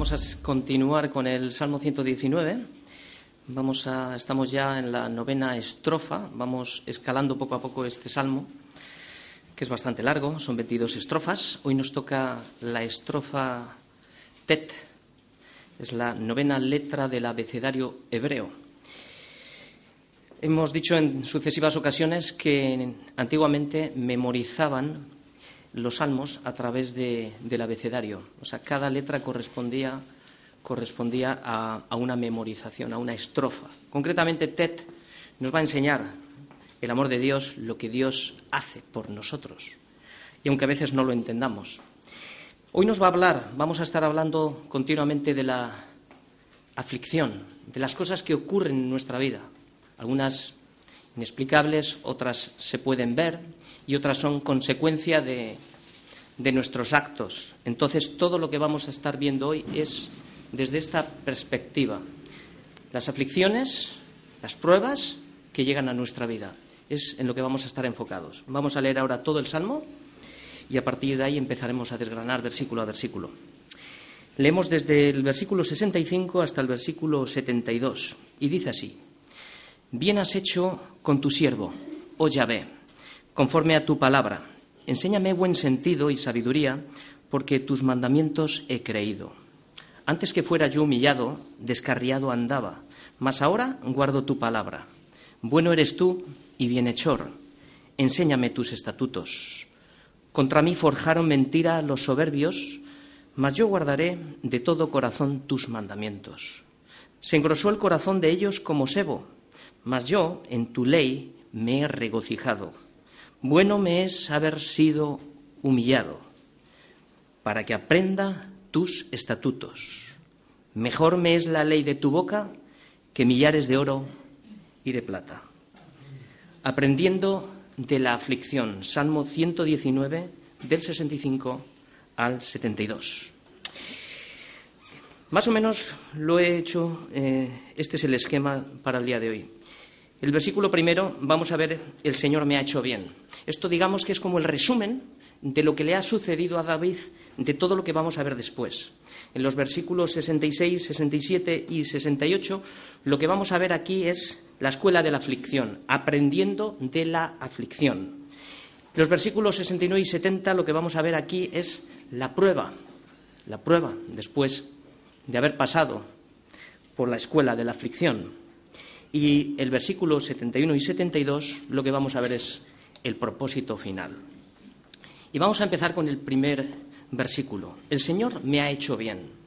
Vamos a continuar con el Salmo 119. Vamos a, estamos ya en la novena estrofa. Vamos escalando poco a poco este salmo, que es bastante largo. Son 22 estrofas. Hoy nos toca la estrofa Tet. Es la novena letra del abecedario hebreo. Hemos dicho en sucesivas ocasiones que antiguamente memorizaban los salmos a través del abecedario. O sea, cada letra correspondía, correspondía a, a, una memorización, a una estrofa. Concretamente, Tet nos va a enseñar el amor de Dios, lo que Dios hace por nosotros. Y aunque a veces no lo entendamos. Hoy nos va a hablar, vamos a estar hablando continuamente de la aflicción, de las cosas que ocurren en nuestra vida algunas inexplicables, otras se pueden ver y otras son consecuencia de, de nuestros actos. Entonces, todo lo que vamos a estar viendo hoy es desde esta perspectiva. Las aflicciones, las pruebas que llegan a nuestra vida. Es en lo que vamos a estar enfocados. Vamos a leer ahora todo el Salmo y a partir de ahí empezaremos a desgranar versículo a versículo. Leemos desde el versículo 65 hasta el versículo 72 y dice así. Bien has hecho con tu siervo, oh Yahvé, conforme a tu palabra. Enséñame buen sentido y sabiduría, porque tus mandamientos he creído. Antes que fuera yo humillado, descarriado andaba, mas ahora guardo tu palabra. Bueno eres tú y bienhechor. Enséñame tus estatutos. Contra mí forjaron mentira los soberbios, mas yo guardaré de todo corazón tus mandamientos. Se engrosó el corazón de ellos como sebo mas yo en tu ley me he regocijado. Bueno me es haber sido humillado, para que aprenda tus estatutos. Mejor me es la ley de tu boca que millares de oro y de plata. Aprendiendo de la aflicción, Salmo 119, del 65 al 72. Más o menos lo he hecho, eh, este es el esquema para el día de hoy. El versículo primero vamos a ver, el Señor me ha hecho bien. Esto digamos que es como el resumen de lo que le ha sucedido a David, de todo lo que vamos a ver después. En los versículos 66, 67 y 68, lo que vamos a ver aquí es la escuela de la aflicción, aprendiendo de la aflicción. Los versículos 69 y 70, lo que vamos a ver aquí es la prueba, la prueba después de haber pasado por la escuela de la aflicción. Y el versículo 71 y 72 lo que vamos a ver es el propósito final. Y vamos a empezar con el primer versículo. El Señor me ha hecho bien.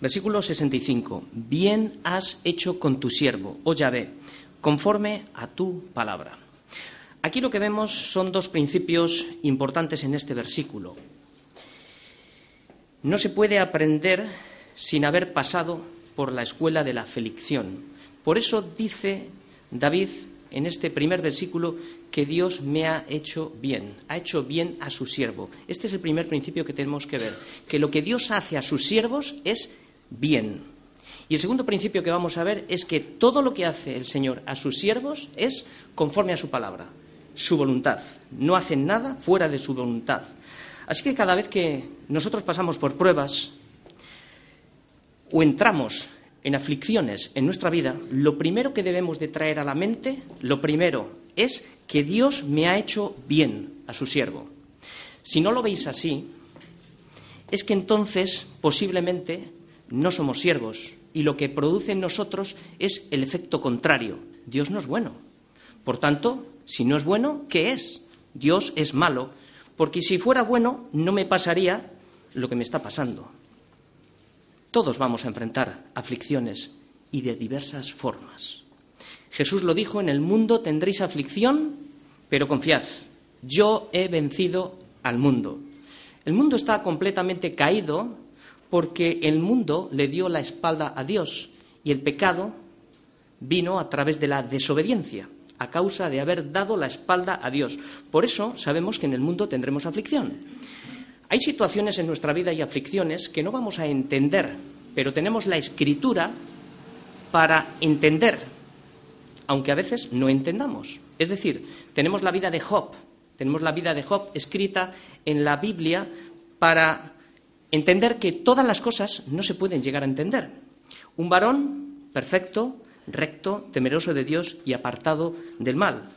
Versículo 65. Bien has hecho con tu siervo, oh Yahvé, conforme a tu palabra. Aquí lo que vemos son dos principios importantes en este versículo. No se puede aprender sin haber pasado por la escuela de la aflicción. Por eso dice David en este primer versículo que Dios me ha hecho bien, ha hecho bien a su siervo. Este es el primer principio que tenemos que ver, que lo que Dios hace a sus siervos es bien. Y el segundo principio que vamos a ver es que todo lo que hace el Señor a sus siervos es conforme a su palabra, su voluntad. No hacen nada fuera de su voluntad. Así que cada vez que nosotros pasamos por pruebas o entramos en aflicciones en nuestra vida, lo primero que debemos de traer a la mente, lo primero es que Dios me ha hecho bien a su siervo. Si no lo veis así, es que entonces posiblemente no somos siervos y lo que produce en nosotros es el efecto contrario. Dios no es bueno. Por tanto, si no es bueno, ¿qué es? Dios es malo, porque si fuera bueno no me pasaría lo que me está pasando. Todos vamos a enfrentar aflicciones y de diversas formas. Jesús lo dijo, en el mundo tendréis aflicción, pero confiad, yo he vencido al mundo. El mundo está completamente caído porque el mundo le dio la espalda a Dios y el pecado vino a través de la desobediencia, a causa de haber dado la espalda a Dios. Por eso sabemos que en el mundo tendremos aflicción. Hay situaciones en nuestra vida y aflicciones que no vamos a entender, pero tenemos la escritura para entender, aunque a veces no entendamos. Es decir, tenemos la vida de Job, tenemos la vida de Job escrita en la Biblia para Entender que todas las cosas no se pueden llegar a entender. Un varón perfecto, recto, temeroso de Dios y apartado del mal.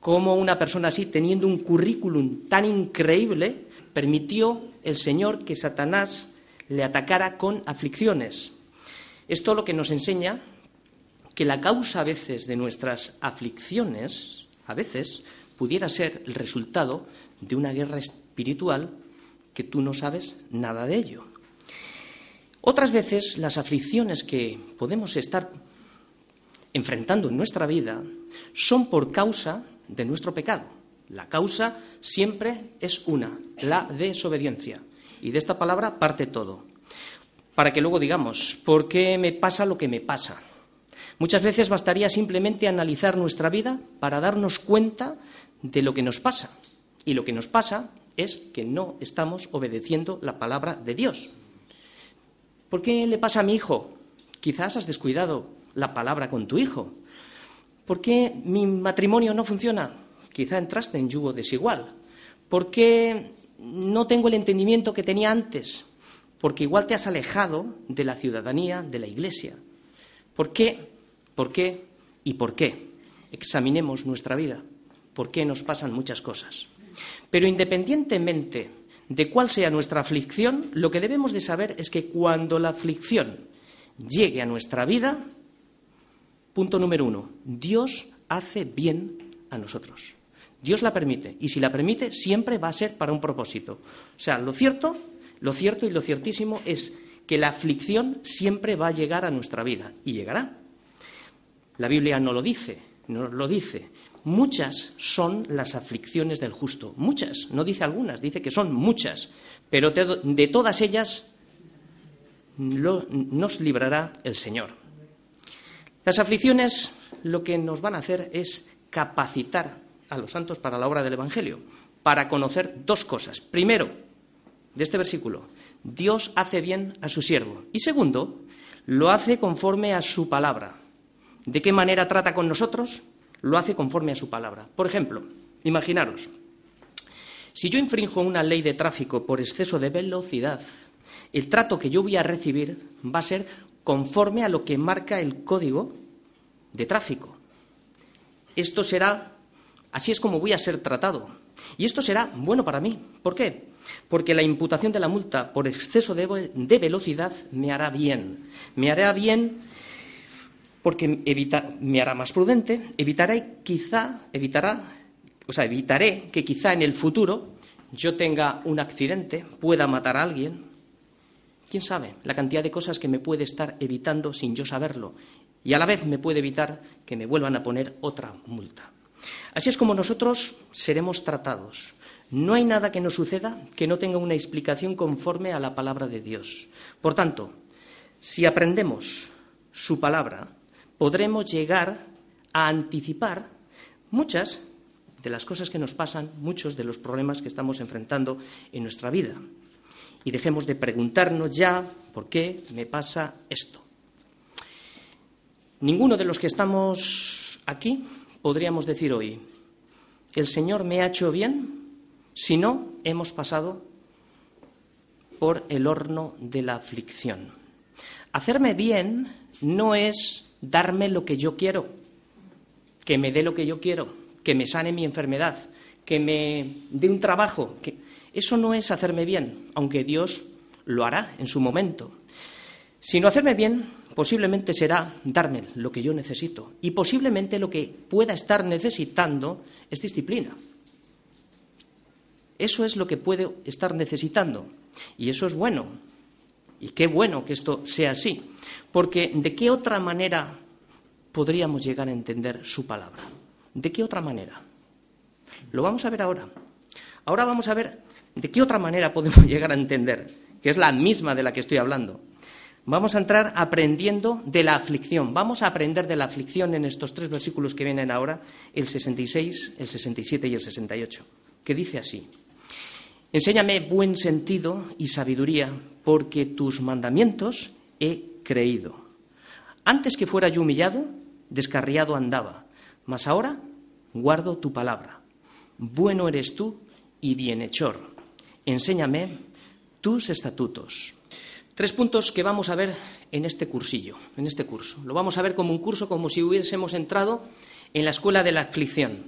Cómo una persona así, teniendo un currículum tan increíble, permitió el Señor que Satanás le atacara con aflicciones. Esto lo que nos enseña que la causa a veces de nuestras aflicciones, a veces, pudiera ser el resultado de una guerra espiritual que tú no sabes nada de ello. Otras veces las aflicciones que podemos estar enfrentando en nuestra vida son por causa de nuestro pecado. La causa siempre es una, la desobediencia. Y de esta palabra parte todo. Para que luego digamos, ¿por qué me pasa lo que me pasa? Muchas veces bastaría simplemente analizar nuestra vida para darnos cuenta de lo que nos pasa. Y lo que nos pasa es que no estamos obedeciendo la palabra de Dios. ¿Por qué le pasa a mi hijo? Quizás has descuidado la palabra con tu hijo. ¿Por qué mi matrimonio no funciona? Quizá entraste en yugo desigual. ¿Por qué no tengo el entendimiento que tenía antes? Porque igual te has alejado de la ciudadanía, de la Iglesia. ¿Por qué? ¿Por qué? ¿Y por qué? Examinemos nuestra vida. ¿Por qué nos pasan muchas cosas? Pero independientemente de cuál sea nuestra aflicción, lo que debemos de saber es que cuando la aflicción llegue a nuestra vida, punto número uno, Dios hace bien a nosotros. Dios la permite y si la permite siempre va a ser para un propósito. O sea, lo cierto, lo cierto y lo ciertísimo es que la aflicción siempre va a llegar a nuestra vida y llegará. La Biblia no lo dice, no lo dice. Muchas son las aflicciones del justo, muchas, no dice algunas, dice que son muchas, pero de todas ellas nos librará el Señor. Las aflicciones lo que nos van a hacer es capacitar a los santos para la obra del Evangelio, para conocer dos cosas. Primero, de este versículo, Dios hace bien a su siervo. Y segundo, lo hace conforme a su palabra. ¿De qué manera trata con nosotros? lo hace conforme a su palabra. Por ejemplo, imaginaros, si yo infrinjo una ley de tráfico por exceso de velocidad, el trato que yo voy a recibir va a ser conforme a lo que marca el código de tráfico. Esto será, así es como voy a ser tratado. Y esto será bueno para mí. ¿Por qué? Porque la imputación de la multa por exceso de, velocidad me hará bien. Me hará bien porque me hará más prudente, evitaré quizá, evitará, o sea, evitaré que quizá en el futuro yo tenga un accidente, pueda matar a alguien. ¿Quién sabe? La cantidad de cosas que me puede estar evitando sin yo saberlo. Y a la vez me puede evitar que me vuelvan a poner otra multa. Así es como nosotros seremos tratados. No hay nada que nos suceda que no tenga una explicación conforme a la palabra de Dios. Por tanto, si aprendemos su palabra, podremos llegar a anticipar muchas de las cosas que nos pasan, muchos de los problemas que estamos enfrentando en nuestra vida. Y dejemos de preguntarnos ya por qué me pasa esto. Ninguno de los que estamos aquí podríamos decir hoy, el Señor me ha hecho bien si no hemos pasado por el horno de la aflicción. Hacerme bien no es darme lo que yo quiero, que me dé lo que yo quiero, que me sane mi enfermedad, que me dé un trabajo. Eso no es hacerme bien, aunque Dios lo hará en su momento. Sino hacerme bien posiblemente será darme lo que yo necesito. Y posiblemente lo que pueda estar necesitando es disciplina. Eso es lo que puedo estar necesitando. Y eso es bueno. Y qué bueno que esto sea así. Porque ¿de qué otra manera podríamos llegar a entender su palabra? ¿De qué otra manera? Lo vamos a ver ahora. Ahora vamos a ver de qué otra manera podemos llegar a entender, que es la misma de la que estoy hablando. Vamos a entrar aprendiendo de la aflicción. Vamos a aprender de la aflicción en estos tres versículos que vienen ahora, el 66, el 67 y el 68, que dice así. Enséñame buen sentido y sabiduría, porque tus mandamientos he creído. Antes que fuera yo humillado, descarriado andaba, mas ahora guardo tu palabra. Bueno eres tú y bienhechor. Enséñame tus estatutos. Tres puntos que vamos a ver en este cursillo, en este curso. Lo vamos a ver como un curso, como si hubiésemos entrado en la escuela de la aflicción.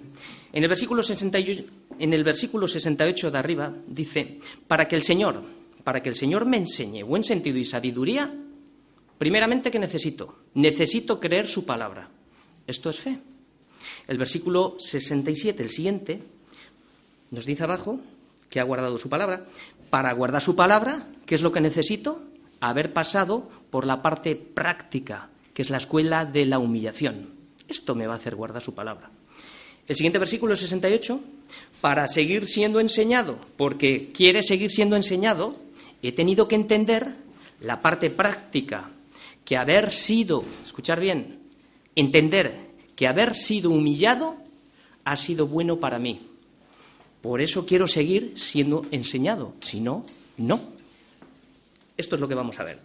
En el versículo 68, en el versículo 68 de arriba dice, para que el Señor, para que el Señor me enseñe buen sentido y sabiduría, primeramente ¿qué necesito? Necesito creer su palabra. Esto es fe. El versículo 67, el siguiente, nos dice abajo que ha guardado su palabra. Para guardar su palabra, ¿qué es lo que necesito? Haber pasado por la parte práctica, que es la escuela de la humillación. Esto me va a hacer guardar su palabra. El siguiente versículo 68, para seguir siendo enseñado, porque quiere seguir siendo enseñado, he tenido que entender la parte práctica, que haber sido, escuchar bien, entender que haber sido humillado ha sido bueno para mí. Por eso quiero seguir siendo enseñado, si no, no. Esto es lo que vamos a ver.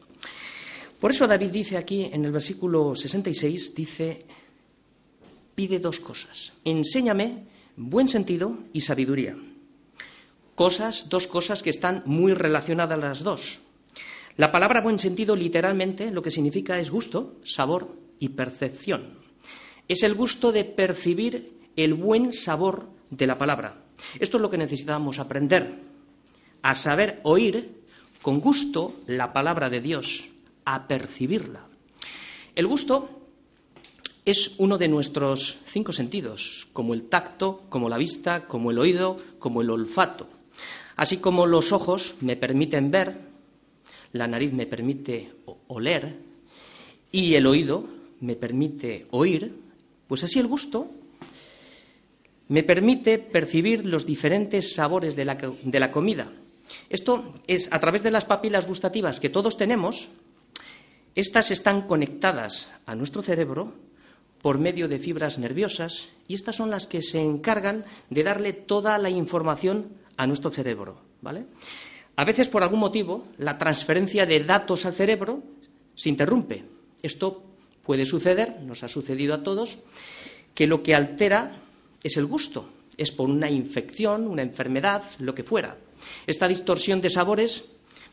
Por eso David dice aquí en el versículo 66, dice, pide dos cosas. Enséñame buen sentido y sabiduría. Cosas, dos cosas que están muy relacionadas las dos. La palabra buen sentido literalmente lo que significa es gusto, sabor y percepción. Es el gusto de percibir el buen sabor de la palabra. Esto es lo que necesitamos aprender, a saber oír con gusto la palabra de Dios, a percibirla. El gusto es uno de nuestros cinco sentidos, como el tacto, como la vista, como el oído, como el olfato. Así como los ojos me permiten ver, la nariz me permite oler y el oído me permite oír, pues así el gusto me permite percibir los diferentes sabores de la, de la comida. Esto es a través de las papilas gustativas que todos tenemos, estas están conectadas a nuestro cerebro por medio de fibras nerviosas y estas son las que se encargan de darle toda la información a nuestro cerebro, ¿vale? A veces por algún motivo la transferencia de datos al cerebro se interrumpe. Esto puede suceder, nos ha sucedido a todos, que lo que altera es el gusto, es por una infección, una enfermedad, lo que fuera. Esta distorsión de sabores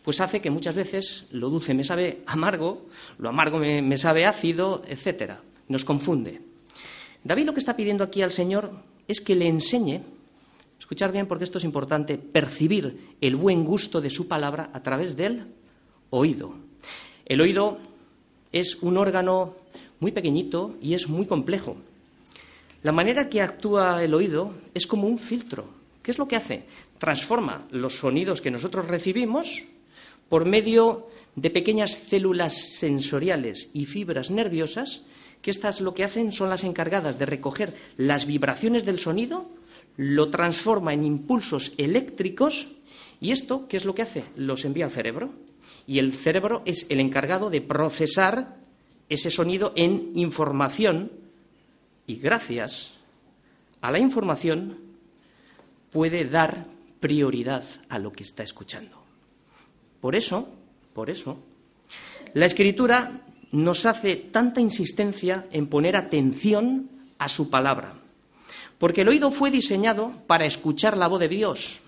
pues hace que muchas veces lo dulce me sabe amargo, lo amargo me, sabe ácido, etcétera nos confunde. David lo que está pidiendo aquí al Señor es que le enseñe, escuchar bien porque esto es importante, percibir el buen gusto de su palabra a través del oído. El oído es un órgano muy pequeñito y es muy complejo. La manera que actúa el oído es como un filtro. ¿Qué es lo que hace? Transforma los sonidos que nosotros recibimos por medio de pequeñas células sensoriales y fibras nerviosas que estas lo que hacen son las encargadas de recoger las vibraciones del sonido, lo transforma en impulsos eléctricos y esto, ¿qué es lo que hace? Los envía al cerebro. Y el cerebro es el encargado de procesar ese sonido en información y gracias a la información puede dar prioridad a lo que está escuchando. Por eso, por eso, la escritura nos hace tanta insistencia en poner atención a su palabra. Porque el oído fue diseñado para escuchar la voz de Dios.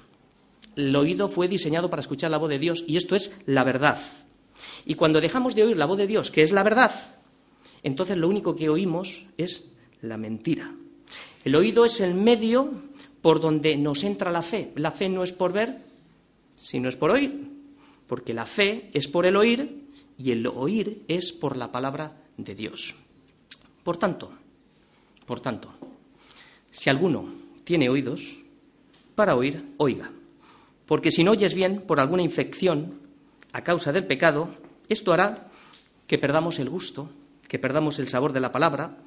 El oído fue diseñado para escuchar la voz de Dios y esto es la verdad. Y cuando dejamos de oír la voz de Dios, que es la verdad, entonces lo único que oímos es la mentira. El oído es el medio por donde nos entra la fe. La fe no es por ver, sino es por oír, porque la fe es por el oír y el oír es por la palabra de Dios. Por tanto, por tanto, si alguno tiene oídos para oír, oiga. Porque si no oyes bien por alguna infección a causa del pecado, esto hará que perdamos el gusto, que perdamos el sabor de la palabra.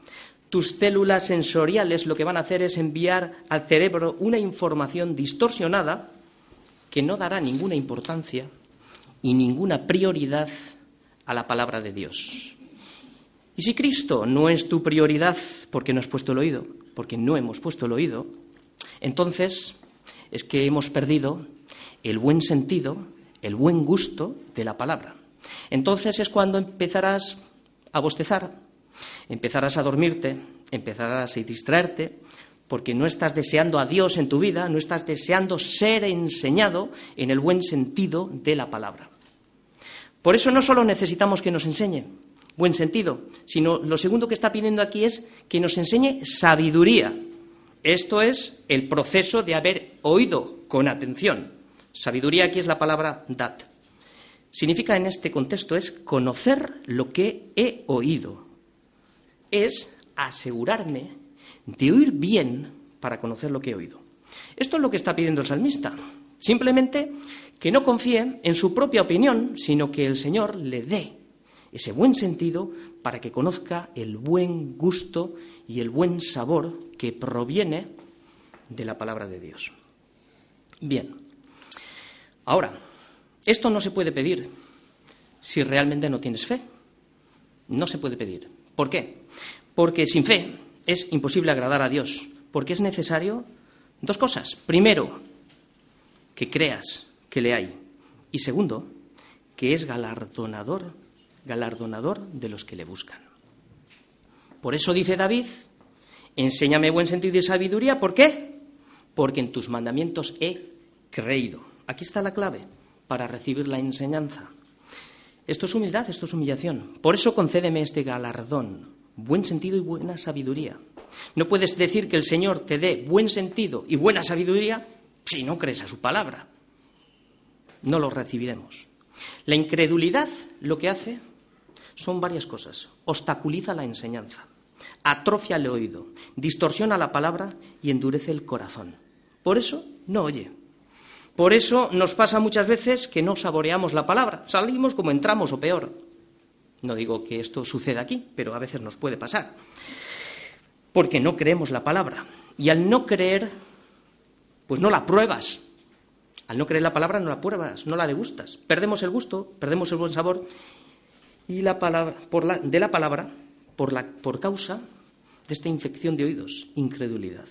Tus células sensoriales lo que van a hacer es enviar al cerebro una información distorsionada que no dará ninguna importancia y ninguna prioridad a la palabra de Dios. Y si Cristo no es tu prioridad porque no has puesto el oído, porque no hemos puesto el oído, entonces es que hemos perdido el buen sentido, el buen gusto de la palabra. Entonces es cuando empezarás a bostezar, empezarás a dormirte, empezarás a distraerte, porque no estás deseando a Dios en tu vida, no estás deseando ser enseñado en el buen sentido de la palabra. Por eso no solo necesitamos que nos enseñe buen sentido, sino lo segundo que está pidiendo aquí es que nos enseñe sabiduría. Esto es el proceso de haber oído con atención. Sabiduría aquí es la palabra dat. Significa en este contexto es conocer lo que he oído. Es asegurarme de oír bien para conocer lo que he oído. Esto es lo que está pidiendo el salmista. Simplemente que no confíe en su propia opinión, sino que el Señor le dé ese buen sentido para que conozca el buen gusto y el buen sabor que proviene de la palabra de Dios. Bien, ahora, esto no se puede pedir si realmente no tienes fe. No se puede pedir. ¿Por qué? Porque sin fe es imposible agradar a Dios, porque es necesario dos cosas. Primero, que creas que le hay. Y segundo, que es galardonador, galardonador de los que le buscan. Por eso dice David, enséñame buen sentido y sabiduría. ¿Por qué? Porque en tus mandamientos he creído. Aquí está la clave para recibir la enseñanza. Esto es humildad, esto es humillación. Por eso concédeme este galardón, buen sentido y buena sabiduría. No puedes decir que el Señor te dé buen sentido y buena sabiduría si no crees a su palabra. No lo recibiremos. La incredulidad lo que hace son varias cosas. Obstaculiza la enseñanza, atrofia el oído, distorsiona la palabra y endurece el corazón. Por eso no oye. Por eso nos pasa muchas veces que no saboreamos la palabra, salimos como entramos o peor. No digo que esto suceda aquí, pero a veces nos puede pasar. Porque no creemos la palabra. Y al no creer, pues no la pruebas. Al no creer la palabra no la pruebas, no la degustas. Perdemos el gusto, perdemos el buen sabor y la palabra, de la palabra por, por causa de esta infección de oídos, incredulidad.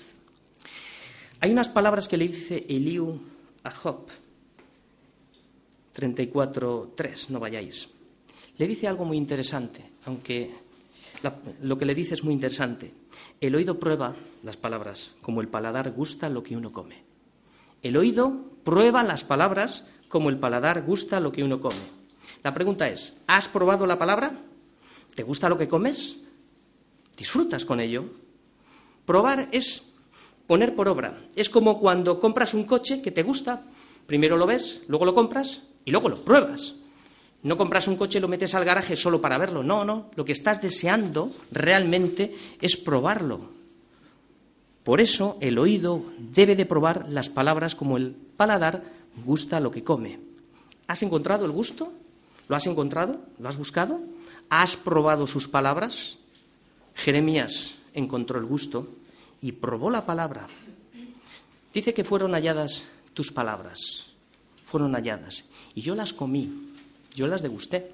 Hay unas palabras que le dice Eliú a Job, 34.3, no vayáis. Le dice algo muy interesante, aunque lo que le dice es muy interesante. El oído prueba las palabras, como el paladar gusta lo que uno come. El oído prueba las palabras como el paladar gusta lo que uno come. La pregunta es, ¿has probado la palabra? ¿Te gusta lo que comes? ¿Disfrutas con ello? Probar es Poner por obra. Es como cuando compras un coche que te gusta, primero lo ves, luego lo compras y luego lo pruebas. No compras un coche y lo metes al garaje solo para verlo. No, no. Lo que estás deseando realmente es probarlo. Por eso el oído debe de probar las palabras como el paladar gusta lo que come. ¿Has encontrado el gusto? ¿Lo has encontrado? ¿Lo has buscado? ¿Has probado sus palabras? Jeremías encontró el gusto y probó la palabra. Dice que fueron halladas tus palabras, fueron halladas, y yo las comí, yo las degusté.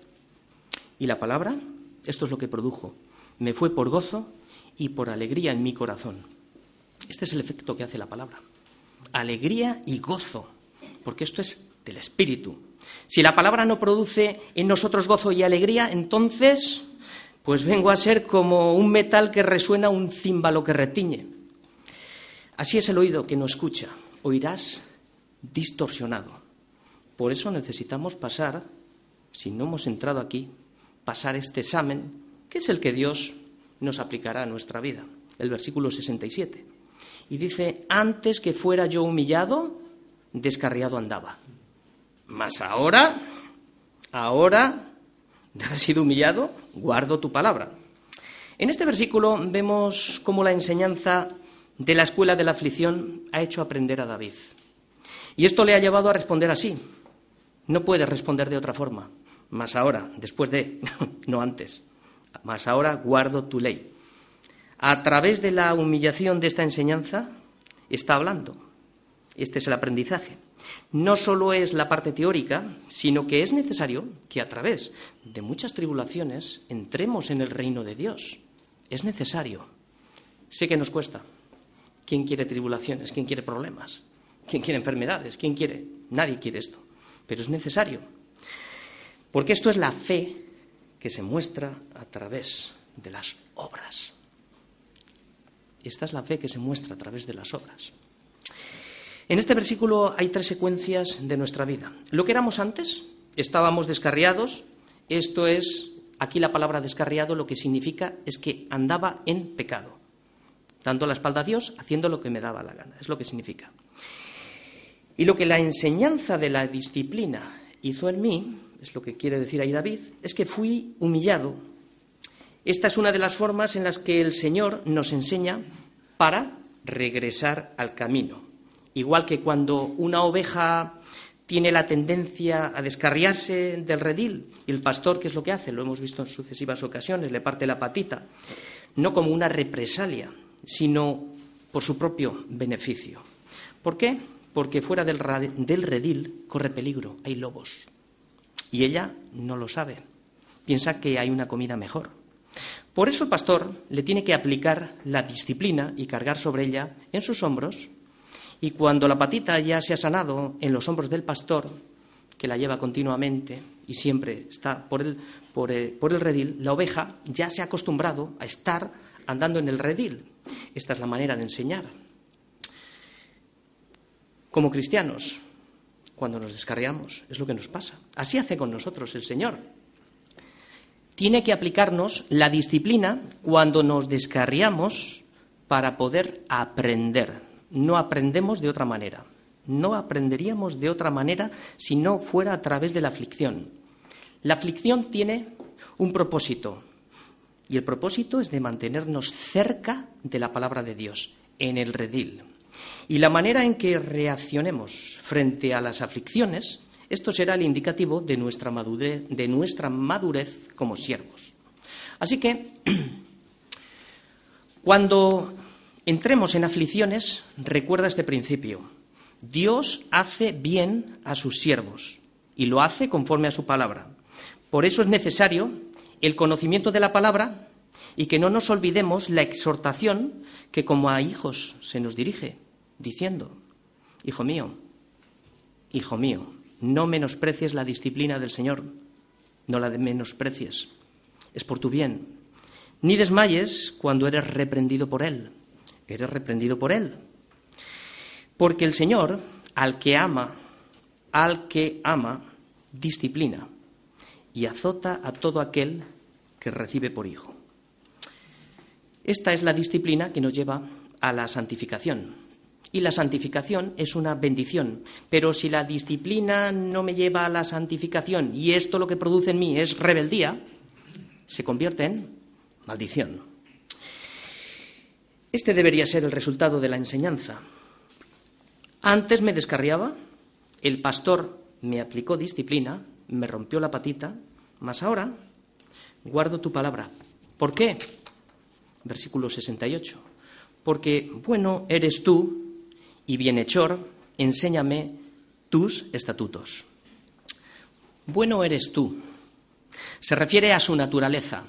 Y la palabra, esto es lo que produjo, me fue por gozo y por alegría en mi corazón. Este es el efecto que hace la palabra. Alegría y gozo, porque esto es del espíritu. Si la palabra no produce en nosotros gozo y alegría, entonces pues vengo a ser como un metal que resuena, un címbalo que retiñe. Así es el oído que no escucha, oirás distorsionado. Por eso necesitamos pasar, si no hemos entrado aquí, pasar este examen, que es el que Dios nos aplicará a nuestra vida. El versículo 67. Y dice, antes que fuera yo humillado, descarriado andaba. Mas ahora, ahora, de haber sido humillado, guardo tu palabra. En este versículo vemos cómo la enseñanza de la escuela de la aflicción ha hecho aprender a David. Y esto le ha llevado a responder así. No puede responder de otra forma. Más ahora, después de, no antes. Más ahora guardo tu ley. A través de la humillación de esta enseñanza está hablando. Este es el aprendizaje. No solo es la parte teórica, sino que es necesario que a través de muchas tribulaciones entremos en el reino de Dios. Es necesario. Sé que nos cuesta, ¿Quién quiere tribulaciones? ¿Quién quiere problemas? ¿Quién quiere enfermedades? ¿Quién quiere? Nadie quiere esto. Pero es necesario. Porque esto es la fe que se muestra a través de las obras. Esta es la fe que se muestra a través de las obras. En este versículo hay tres secuencias de nuestra vida. Lo que éramos antes, estábamos descarriados, esto es, aquí la palabra descarriado lo que significa es que andaba en pecado, dando la espalda a Dios, haciendo lo que me daba la gana, es lo que significa. Y lo que la enseñanza de la disciplina hizo en mí, es lo que quiere decir ahí David, es que fui humillado. Esta es una de las formas en las que el Señor nos enseña para regresar al camino. Igual que cuando una oveja tiene la tendencia a descarriarse del redil y el pastor, ¿qué es lo que hace? Lo hemos visto en sucesivas ocasiones, le parte la patita, no como una represalia, sino por su propio beneficio. ¿Por qué? porque fuera del, redil corre peligro, hay lobos. Y ella no lo sabe, piensa que hay una comida mejor. Por eso el pastor le tiene que aplicar la disciplina y cargar sobre ella en sus hombros, y cuando la patita ya se ha sanado en los hombros del pastor, que la lleva continuamente y siempre está por el, por el, por el redil, la oveja ya se ha acostumbrado a estar andando en el redil. Esta es la manera de enseñar. Como cristianos, cuando nos descarriamos, es lo que nos pasa. Así hace con nosotros el Señor. Tiene que aplicarnos la disciplina cuando nos descarriamos para poder aprender. No aprendemos de otra manera. No aprenderíamos de otra manera si no fuera a través de la aflicción. La aflicción tiene un propósito y el propósito es de mantenernos cerca de la palabra de Dios, en el redil. Y la manera en que reaccionemos frente a las aflicciones, esto será el indicativo de nuestra madurez, de nuestra madurez como siervos. Así que, cuando entremos en aflicciones, recuerda este principio. Dios hace bien a sus siervos y lo hace conforme a su palabra. Por eso es necesario el conocimiento de la palabra y que no nos olvidemos la exhortación que como a hijos se nos dirige diciendo, Hijo mío, hijo mío, no menosprecies la disciplina del Señor, no la menosprecies, es por tu bien. Ni desmayes cuando eres reprendido por Él, eres reprendido por Él. Porque el Señor, al que ama, al que ama, disciplina y azota a todo aquel que recibe por hijo. Esta es la disciplina que nos lleva a la santificación. Y la santificación es una bendición. Pero si la disciplina no me lleva a la santificación y esto lo que produce en mí es rebeldía, se convierte en maldición. Este debería ser el resultado de la enseñanza. Antes me descarriaba, el pastor me aplicó disciplina, me rompió la patita, mas ahora guardo tu palabra. ¿Por qué? Versículo 68. Porque bueno eres tú y bienhechor, enséñame tus estatutos. Bueno eres tú. Se refiere a su naturaleza,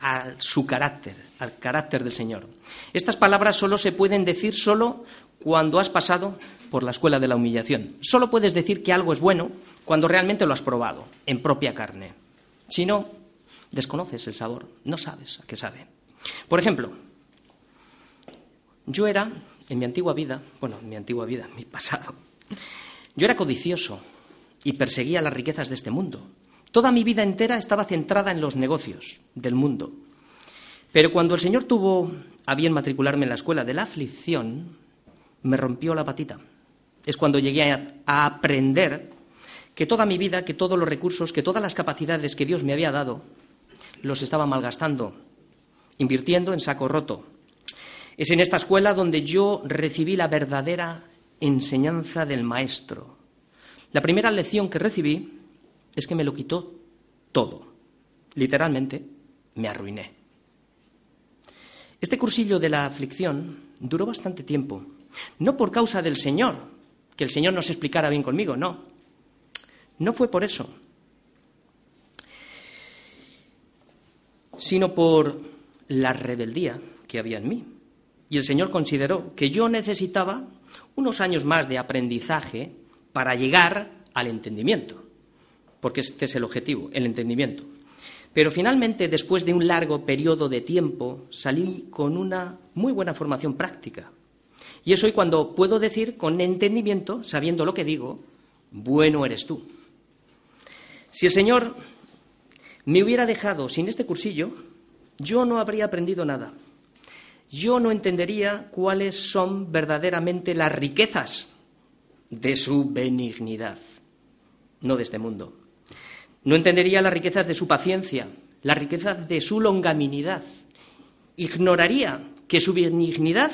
a su carácter, al carácter del Señor. Estas palabras solo se pueden decir solo cuando has pasado por la escuela de la humillación. Solo puedes decir que algo es bueno cuando realmente lo has probado en propia carne. Si no, desconoces el sabor, no sabes a qué sabe. Por ejemplo, yo era en mi antigua vida, bueno, en mi antigua vida, mi pasado, yo era codicioso y perseguía las riquezas de este mundo. Toda mi vida entera estaba centrada en los negocios del mundo. Pero cuando el Señor tuvo a bien matricularme en la escuela de la aflicción, me rompió la patita. Es cuando llegué a, aprender que toda mi vida, que todos los recursos, que todas las capacidades que Dios me había dado, los estaba malgastando, invirtiendo en saco roto, es en esta escuela donde yo recibí la verdadera enseñanza del maestro. La primera lección que recibí es que me lo quitó todo. Literalmente, me arruiné. Este cursillo de la aflicción duró bastante tiempo. No por causa del Señor, que el Señor no se explicara bien conmigo, no. No fue por eso, sino por la rebeldía que había en mí. Y el Señor consideró que yo necesitaba unos años más de aprendizaje para llegar al entendimiento, porque este es el objetivo, el entendimiento. Pero finalmente, después de un largo periodo de tiempo, salí con una muy buena formación práctica. Y es hoy cuando puedo decir con entendimiento, sabiendo lo que digo, bueno eres tú. Si el Señor me hubiera dejado sin este cursillo, yo no habría aprendido nada. Yo no entendería cuáles son verdaderamente las riquezas de su benignidad, no de este mundo. No entendería las riquezas de su paciencia, las riquezas de su longaminidad. Ignoraría que su benignidad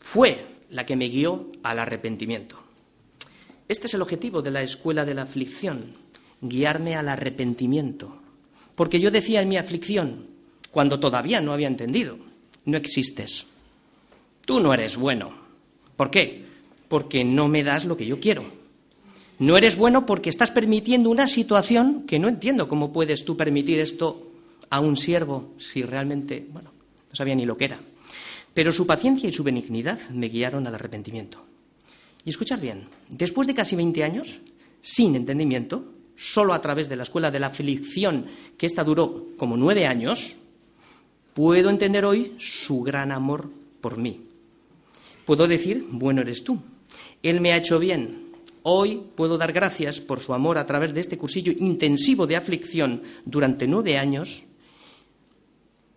fue la que me guió al arrepentimiento. Este es el objetivo de la escuela de la aflicción, guiarme al arrepentimiento. Porque yo decía en mi aflicción, cuando todavía no había entendido, no existes. Tú no eres bueno. ¿Por qué? Porque no me das lo que yo quiero. No eres bueno porque estás permitiendo una situación que no entiendo cómo puedes tú permitir esto a un siervo si realmente, bueno, no sabía ni lo que era. Pero su paciencia y su benignidad me guiaron al arrepentimiento. Y escuchar bien, después de casi 20 años, sin entendimiento, solo a través de la escuela de la aflicción, que esta duró como nueve años, puedo entender hoy su gran amor por mí. Puedo decir, bueno eres tú. Él me ha hecho bien. Hoy puedo dar gracias por su amor a través de este cursillo intensivo de aflicción durante nueve años.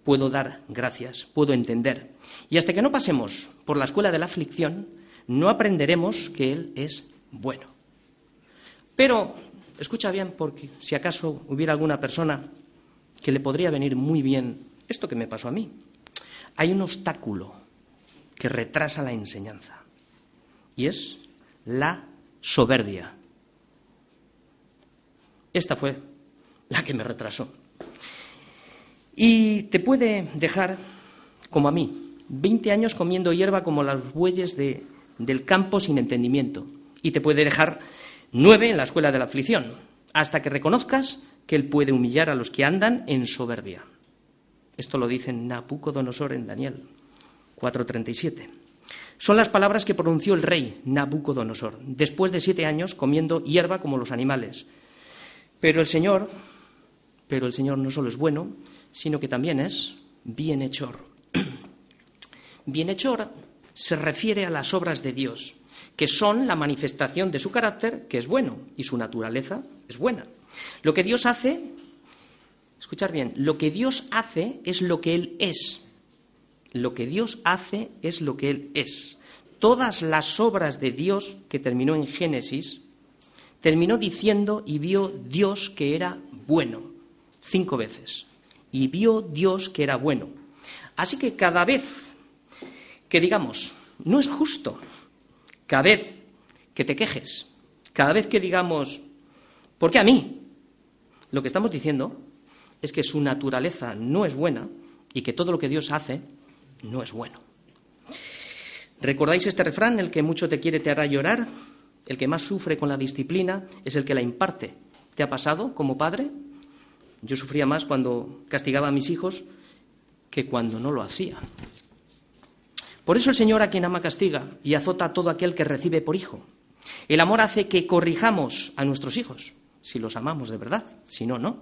Puedo dar gracias, puedo entender. Y hasta que no pasemos por la escuela de la aflicción, no aprenderemos que Él es bueno. Pero, escucha bien, porque si acaso hubiera alguna persona que le podría venir muy bien esto que me pasó a mí, hay un obstáculo que retrasa la enseñanza y es la soberbia. Esta fue la que me retrasó. Y te puede dejar, como a mí, 20 años comiendo hierba como los bueyes de del campo sin entendimiento y te puede dejar nueve en la escuela de la aflicción, hasta que reconozcas que Él puede humillar a los que andan en soberbia. Esto lo dice Nabucodonosor en Daniel 4:37. Son las palabras que pronunció el rey Nabucodonosor, después de siete años comiendo hierba como los animales. Pero el Señor, pero el Señor no solo es bueno, sino que también es bienhechor. bienhechor se refiere a las obras de Dios, que son la manifestación de su carácter, que es bueno, y su naturaleza es buena. Lo que Dios hace, escuchar bien, lo que Dios hace es lo que Él es. Lo que Dios hace es lo que Él es. Todas las obras de Dios que terminó en Génesis, terminó diciendo y vio Dios que era bueno, cinco veces. Y vio Dios que era bueno. Así que cada vez que digamos, no es justo, cada vez que te quejes, cada vez que digamos, ¿por qué a mí? Lo que estamos diciendo es que su naturaleza no es buena y que todo lo que Dios hace no es bueno. ¿Recordáis este refrán? El que mucho te quiere te hará llorar, el que más sufre con la disciplina es el que la imparte. ¿Te ha pasado como padre? Yo sufría más cuando castigaba a mis hijos que cuando no lo hacía. Por eso el Señor a quien ama castiga y azota a todo aquel que recibe por hijo. El amor hace que corrijamos a nuestros hijos, si los amamos de verdad, si no, no.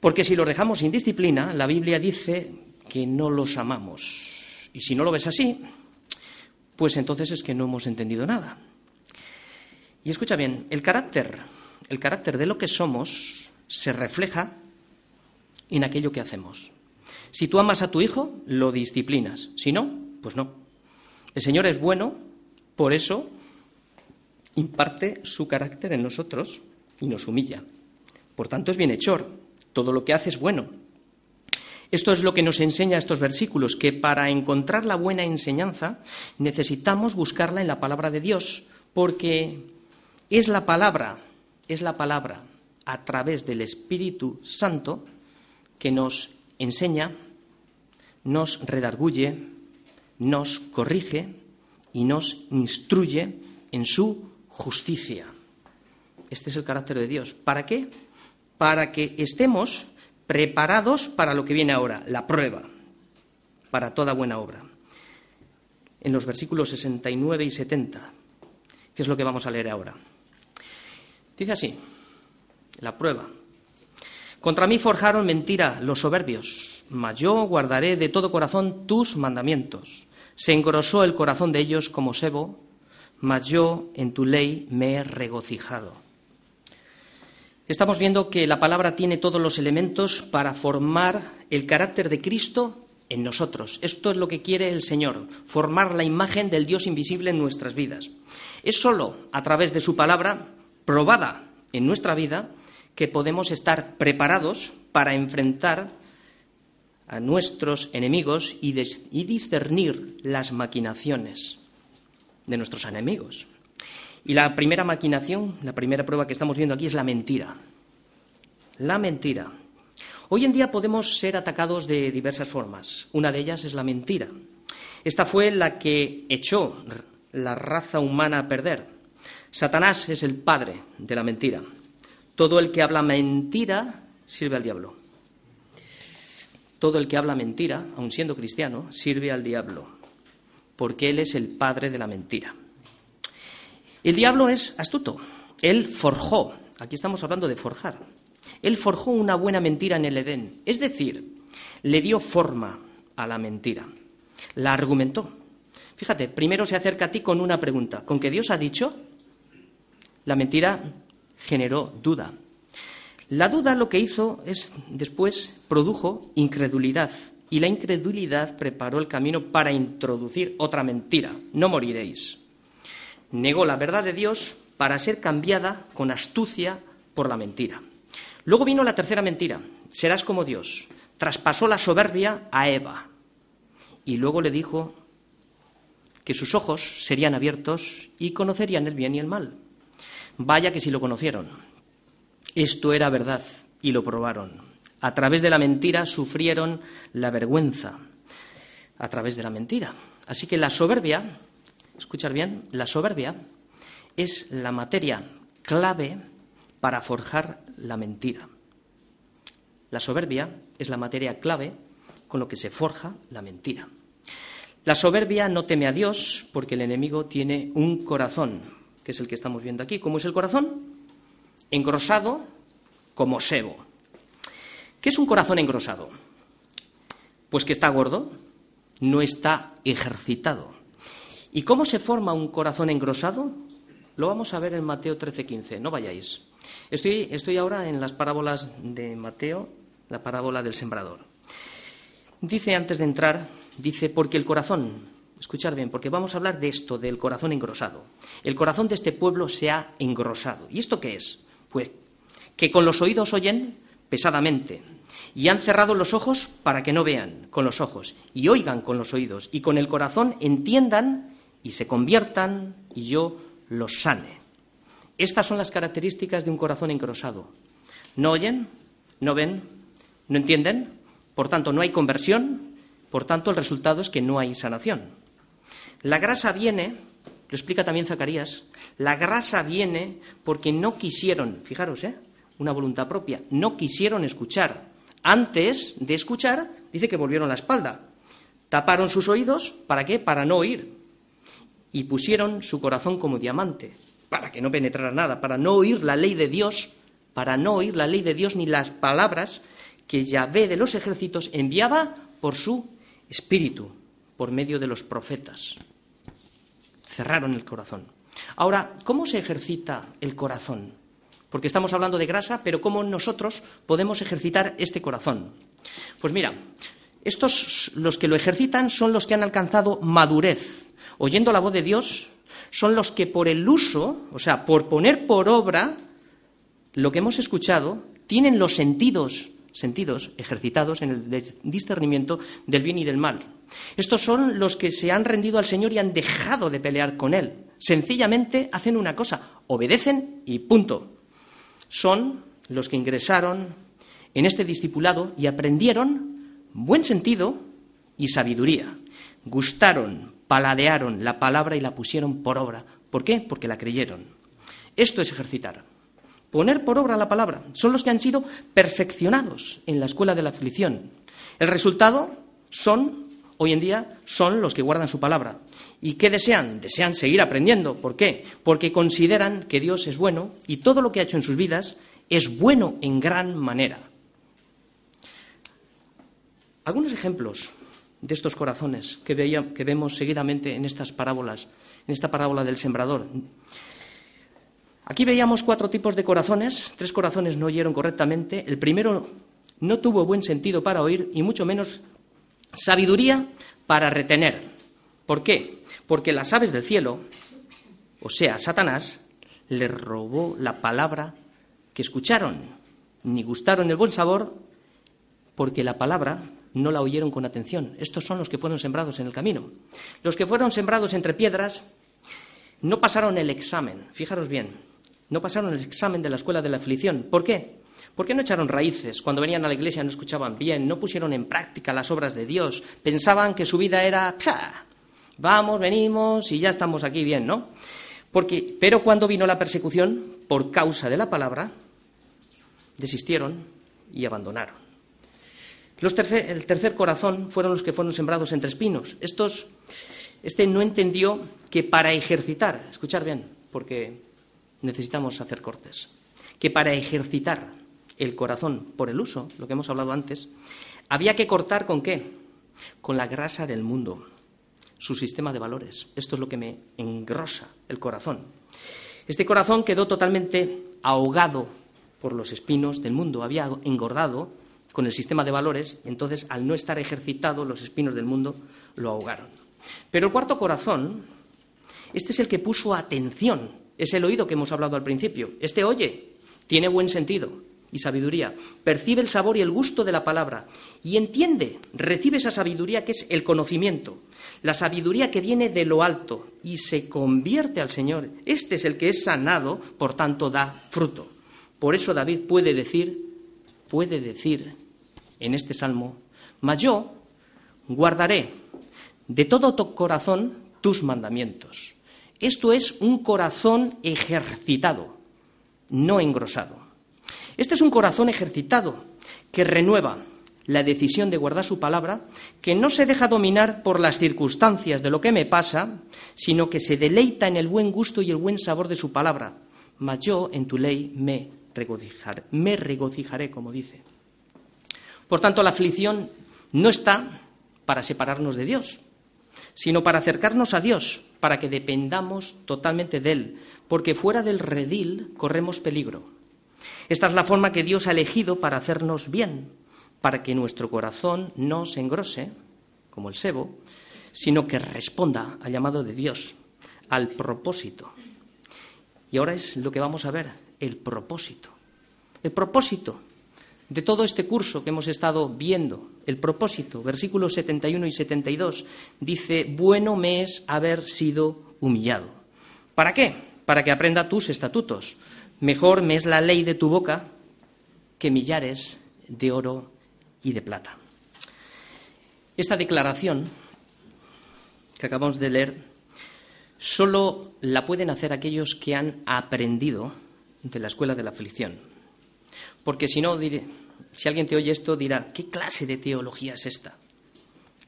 Porque si los dejamos sin disciplina, la Biblia dice que no los amamos. Y si no lo ves así, pues entonces es que no hemos entendido nada. Y escucha bien, el carácter, el carácter de lo que somos se refleja en aquello que hacemos. Si tú amas a tu hijo, lo disciplinas. Si no, pues no. El Señor es bueno, por eso imparte su carácter en nosotros y nos humilla. Por tanto, es bienhechor. Todo lo que hace es bueno. Esto es lo que nos enseña estos versículos, que para encontrar la buena enseñanza necesitamos buscarla en la palabra de Dios, porque es la palabra, es la palabra a través del Espíritu Santo que nos enseña, nos redarguye, nos corrige y nos instruye en su justicia. Este es el carácter de Dios. ¿Para qué? Para que estemos preparados para lo que viene ahora, la prueba, para toda buena obra. En los versículos 69 y 70, que es lo que vamos a leer ahora. Dice así, la prueba. Contra mí forjaron mentira los soberbios, mas yo guardaré de todo corazón tus mandamientos. Se engrosó el corazón de ellos como sebo, mas yo en tu ley me he regocijado. Estamos viendo que la palabra tiene todos los elementos para formar el carácter de Cristo en nosotros. Esto es lo que quiere el Señor, formar la imagen del Dios invisible en nuestras vidas. Es sólo a través de su palabra, probada en nuestra vida, que podemos estar preparados para enfrentar nuestros enemigos y, discernir las maquinaciones de nuestros enemigos. Y la primera maquinación, la primera prueba que estamos viendo aquí es la mentira. La mentira. Hoy en día podemos ser atacados de diversas formas. Una de ellas es la mentira. Esta fue la que echó la raza humana a perder. Satanás es el padre de la mentira. Todo el que habla mentira sirve al diablo. Todo el que habla mentira, aun siendo cristiano, sirve al diablo, porque él es el padre de la mentira. El diablo es astuto. Él forjó, aquí estamos hablando de forjar, él forjó una buena mentira en el Edén, es decir, le dio forma a la mentira, la argumentó. Fíjate, primero se acerca a ti con una pregunta, ¿con que Dios ha dicho? La mentira generó duda. La duda lo que hizo es, después, produjo incredulidad. Y la incredulidad preparó el camino para introducir otra mentira. No moriréis. Negó la verdad de Dios para ser cambiada con astucia por la mentira. Luego vino la tercera mentira. Serás como Dios. Traspasó la soberbia a Eva. Y luego le dijo que sus ojos serían abiertos y conocerían el bien y el mal. Vaya que si lo conocieron. Esto era verdad y lo probaron. A través de la mentira sufrieron la vergüenza. A través de la mentira. Así que la soberbia, escuchar bien, la soberbia es la materia clave para forjar la mentira. La soberbia es la materia clave con lo que se forja la mentira. La soberbia no teme a Dios porque el enemigo tiene un corazón que es el que estamos viendo aquí. ¿Cómo es el corazón? Engrosado como sebo. ¿Qué es un corazón engrosado? Pues que está gordo, no está ejercitado. ¿Y cómo se forma un corazón engrosado? Lo vamos a ver en Mateo 13:15, no vayáis. Estoy, estoy ahora en las parábolas de Mateo, la parábola del sembrador. Dice antes de entrar, dice, porque el corazón Escuchar bien, porque vamos a hablar de esto, del corazón engrosado. El corazón de este pueblo se ha engrosado. ¿Y esto qué es? Que con los oídos oyen pesadamente y han cerrado los ojos para que no vean con los ojos y oigan con los oídos y con el corazón entiendan y se conviertan y yo los sane. Estas son las características de un corazón engrosado. No oyen, no ven, no entienden, por tanto no hay conversión, por tanto el resultado es que no hay sanación. La grasa viene, lo explica también Zacarías, la grasa viene porque no quisieron, fijaros, ¿eh? una voluntad propia, no quisieron escuchar. Antes de escuchar, dice que volvieron la espalda. Taparon sus oídos, ¿para qué? Para no oír. Y pusieron su corazón como diamante, para que no penetrara nada, para no oír la ley de Dios, para no oír la ley de Dios ni las palabras que Yahvé de los ejércitos enviaba por su espíritu, por medio de los profetas cerraron el corazón. Ahora, ¿cómo se ejercita el corazón? Porque estamos hablando de grasa, pero ¿cómo nosotros podemos ejercitar este corazón? Pues mira, estos los que lo ejercitan son los que han alcanzado madurez. Oyendo la voz de Dios, son los que por el uso, o sea, por poner por obra lo que hemos escuchado, tienen los sentidos, sentidos ejercitados en el discernimiento del bien y del mal. Estos son los que se han rendido al Señor y han dejado de pelear con Él. Sencillamente hacen una cosa, obedecen y punto. Son los que ingresaron en este discipulado y aprendieron buen sentido y sabiduría. Gustaron, paladearon la palabra y la pusieron por obra. ¿Por qué? Porque la creyeron. Esto es ejercitar. Poner por obra la palabra. Son los que han sido perfeccionados en la escuela de la aflicción. El resultado son hoy en día son los que guardan su palabra. ¿Y qué desean? Desean seguir aprendiendo. ¿Por qué? Porque consideran que Dios es bueno y todo lo que ha hecho en sus vidas es bueno en gran manera. Algunos ejemplos de estos corazones que, que vemos seguidamente en estas parábolas, en esta parábola del sembrador. Aquí veíamos cuatro tipos de corazones. Tres corazones no oyeron correctamente. El primero no tuvo buen sentido para oír y mucho menos sabiduría para retener. ¿Por qué? Porque las aves del cielo, o sea, Satanás, le robó la palabra que escucharon, ni gustaron el buen sabor, porque la palabra no la oyeron con atención. Estos son los que fueron sembrados en el camino. Los que fueron sembrados entre piedras no pasaron el examen, fijaros bien, no pasaron el examen de la escuela de la aflicción. ¿Por qué? ¿Por qué no echaron raíces? Cuando venían a la iglesia no escuchaban bien, no pusieron en práctica las obras de Dios, pensaban que su vida era, vamos, venimos y ya estamos aquí bien, ¿no? Porque, pero cuando vino la persecución, por causa de la palabra, desistieron y abandonaron. el tercer corazón fueron los que fueron sembrados entre espinos. Estos, este no entendió que para ejercitar, escuchar bien, porque necesitamos hacer cortes, que para ejercitar el corazón por el uso, lo que hemos hablado antes, había que cortar con qué? Con la grasa del mundo, su sistema de valores. Esto es lo que me engrosa el corazón. Este corazón quedó totalmente ahogado por los espinos del mundo, había engordado con el sistema de valores, entonces al no estar ejercitado los espinos del mundo lo ahogaron. Pero el cuarto corazón, este es el que puso atención, es el oído que hemos hablado al principio. Este oye, tiene buen sentido, y sabiduría. Percibe el sabor y el gusto de la palabra y entiende, recibe esa sabiduría que es el conocimiento, la sabiduría que viene de lo alto y se convierte al Señor. Este es el que es sanado, por tanto da fruto. Por eso David puede decir, puede decir en este salmo, mas yo guardaré de todo tu corazón tus mandamientos. Esto es un corazón ejercitado, no engrosado. Este es un corazón ejercitado que renueva la decisión de guardar su palabra, que no se deja dominar por las circunstancias de lo que me pasa, sino que se deleita en el buen gusto y el buen sabor de su palabra. Mas yo en tu ley me regocijaré, me regocijaré, como dice. Por tanto, la aflicción no está para separarnos de Dios, sino para acercarnos a Dios, para que dependamos totalmente de Él, porque fuera del redil corremos peligro. Esta es la forma que Dios ha elegido para hacernos bien, para que nuestro corazón no se engrose, como el sebo, sino que responda al llamado de Dios, al propósito. Y ahora es lo que vamos a ver, el propósito. El propósito de todo este curso que hemos estado viendo, el propósito, versículos 71 y 72, dice, bueno me es haber sido humillado. ¿Para qué? Para que aprenda tus estatutos. Mejor me es la ley de tu boca que millares de oro y de plata. Esta declaración que acabamos de leer solo la pueden hacer aquellos que han aprendido de la escuela de la aflicción. Porque si no, si alguien te oye esto, dirá, ¿qué clase de teología es esta?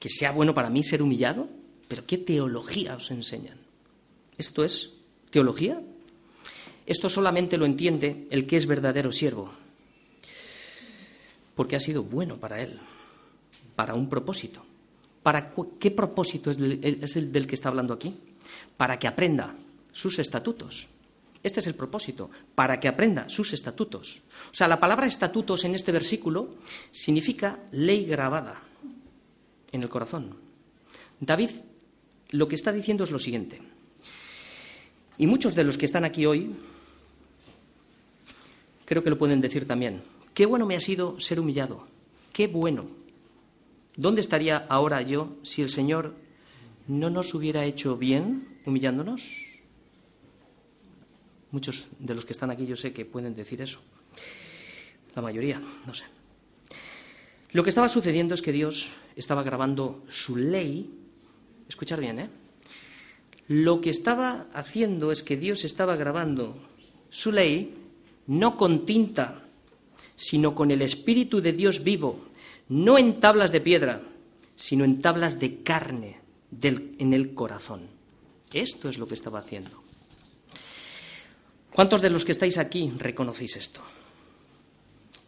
¿Que sea bueno para mí ser humillado? ¿Pero qué teología os enseñan? ¿Esto es teología? Esto solamente lo entiende el que es verdadero siervo, porque ha sido bueno para él, para un propósito. ¿Para qué propósito es el del que está hablando aquí? Para que aprenda sus estatutos. Este es el propósito, para que aprenda sus estatutos. O sea, la palabra estatutos en este versículo significa ley grabada en el corazón. David lo que está diciendo es lo siguiente. Y muchos de los que están aquí hoy creo que lo pueden decir también. Qué bueno me ha sido ser humillado. Qué bueno. ¿Dónde estaría ahora yo si el Señor no nos hubiera hecho bien humillándonos? Muchos de los que están aquí yo sé que pueden decir eso. La mayoría, no sé. Lo que estaba sucediendo es que Dios estaba grabando su ley. Escuchar bien, ¿eh? Lo que estaba haciendo es que Dios estaba grabando su ley no con tinta, sino con el Espíritu de Dios vivo, no en tablas de piedra, sino en tablas de carne en el corazón. Esto es lo que estaba haciendo. ¿Cuántos de los que estáis aquí reconocéis esto?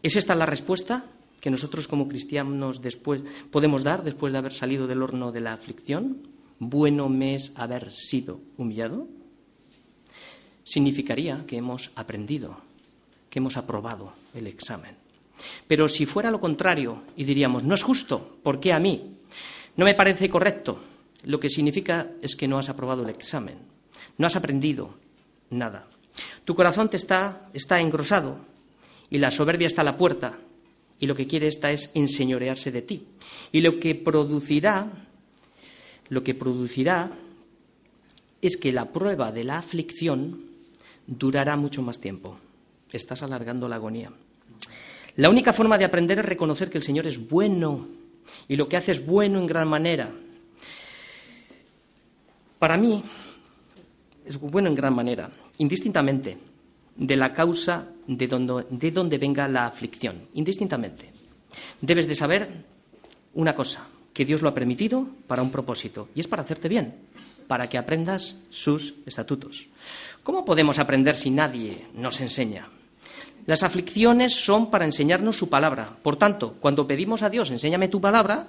¿Es esta la respuesta que nosotros como cristianos después podemos dar después de haber salido del horno de la aflicción? Bueno me es haber sido humillado. Significaría que hemos aprendido, que hemos aprobado el examen. Pero si fuera lo contrario y diríamos, no es justo, ¿por qué a mí? No me parece correcto, lo que significa es que no has aprobado el examen, no has aprendido nada. Tu corazón te está, está engrosado y la soberbia está a la puerta y lo que quiere esta es enseñorearse de ti. Y lo que producirá, lo que producirá es que la prueba de la aflicción durará mucho más tiempo. Estás alargando la agonía. La única forma de aprender es reconocer que el Señor es bueno y lo que hace es bueno en gran manera. Para mí es bueno en gran manera, indistintamente de la causa de donde, de donde venga la aflicción, indistintamente. Debes de saber una cosa, que Dios lo ha permitido para un propósito, y es para hacerte bien, para que aprendas sus estatutos. ¿Cómo podemos aprender si nadie nos enseña? Las aflicciones son para enseñarnos su palabra. Por tanto, cuando pedimos a Dios, enséñame tu palabra,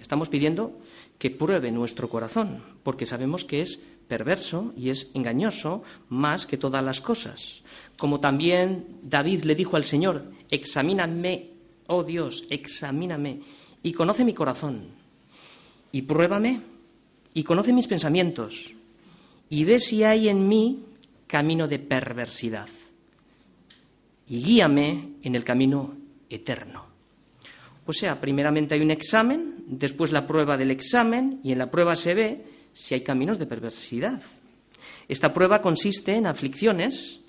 estamos pidiendo que pruebe nuestro corazón, porque sabemos que es perverso y es engañoso más que todas las cosas. Como también David le dijo al Señor, examíname, oh Dios, examíname y conoce mi corazón y pruébame y conoce mis pensamientos y ve si hay en mí camino de perversidad y guíame en el camino eterno. O sea, primeramente hay un examen, después la prueba del examen y en la prueba se ve si hay caminos de perversidad. Esta prueba consiste en aflicciones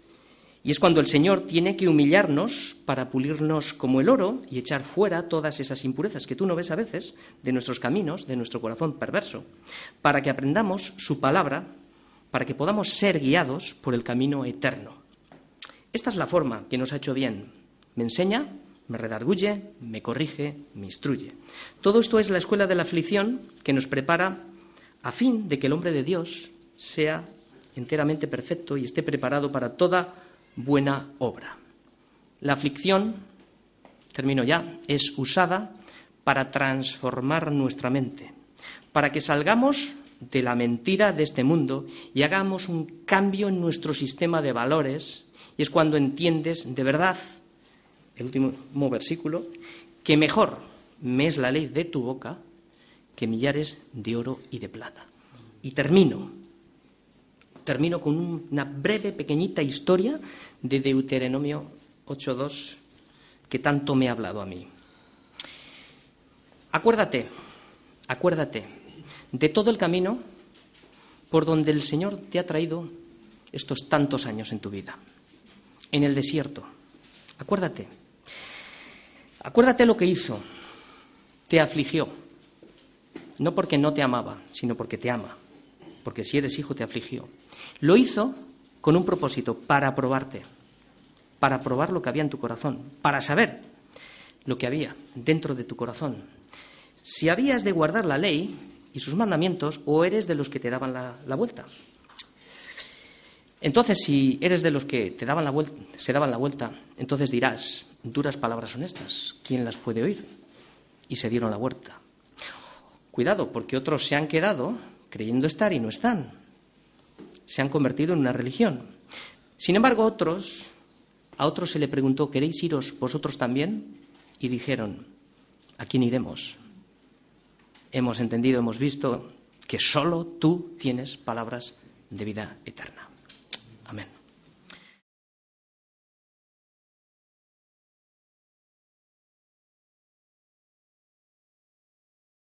y es cuando el Señor tiene que humillarnos para pulirnos como el oro y echar fuera todas esas impurezas que tú no ves a veces de nuestros caminos, de nuestro corazón perverso, para que aprendamos su palabra, para que podamos ser guiados por el camino eterno. Esta es la forma que nos ha hecho bien. Me enseña, me redarguye, me corrige, me instruye. Todo esto es la escuela de la aflicción que nos prepara a fin de que el hombre de Dios sea enteramente perfecto y esté preparado para toda buena obra. La aflicción, termino ya, es usada para transformar nuestra mente, para que salgamos de la mentira de este mundo y hagamos un cambio en nuestro sistema de valores, y es cuando entiendes de verdad, el último versículo, que mejor me es la ley de tu boca que millares de oro y de plata. Y termino, termino con una breve, pequeñita historia de Deuteronomio 8.2 que tanto me ha hablado a mí. Acuérdate, acuérdate de todo el camino por donde el Señor te ha traído estos tantos años en tu vida, en el desierto. Acuérdate, acuérdate lo que hizo, te afligió no porque no te amaba, sino porque te ama, porque si eres hijo te afligió. Lo hizo con un propósito, para probarte, para probar lo que había en tu corazón, para saber lo que había dentro de tu corazón. Si habías de guardar la ley y sus mandamientos o eres de los que te daban la, vuelta. Entonces, si eres de los que te daban la se daban la vuelta, entonces dirás, duras palabras honestas, ¿quién las puede oír? Y se dieron la vuelta. Cuidado, porque otros se han quedado creyendo estar y no están. Se han convertido en una religión. Sin embargo, otros, a otros se le preguntó, ¿queréis iros vosotros también? Y dijeron, ¿a quién iremos? Hemos entendido, hemos visto que solo tú tienes palabras de vida eterna.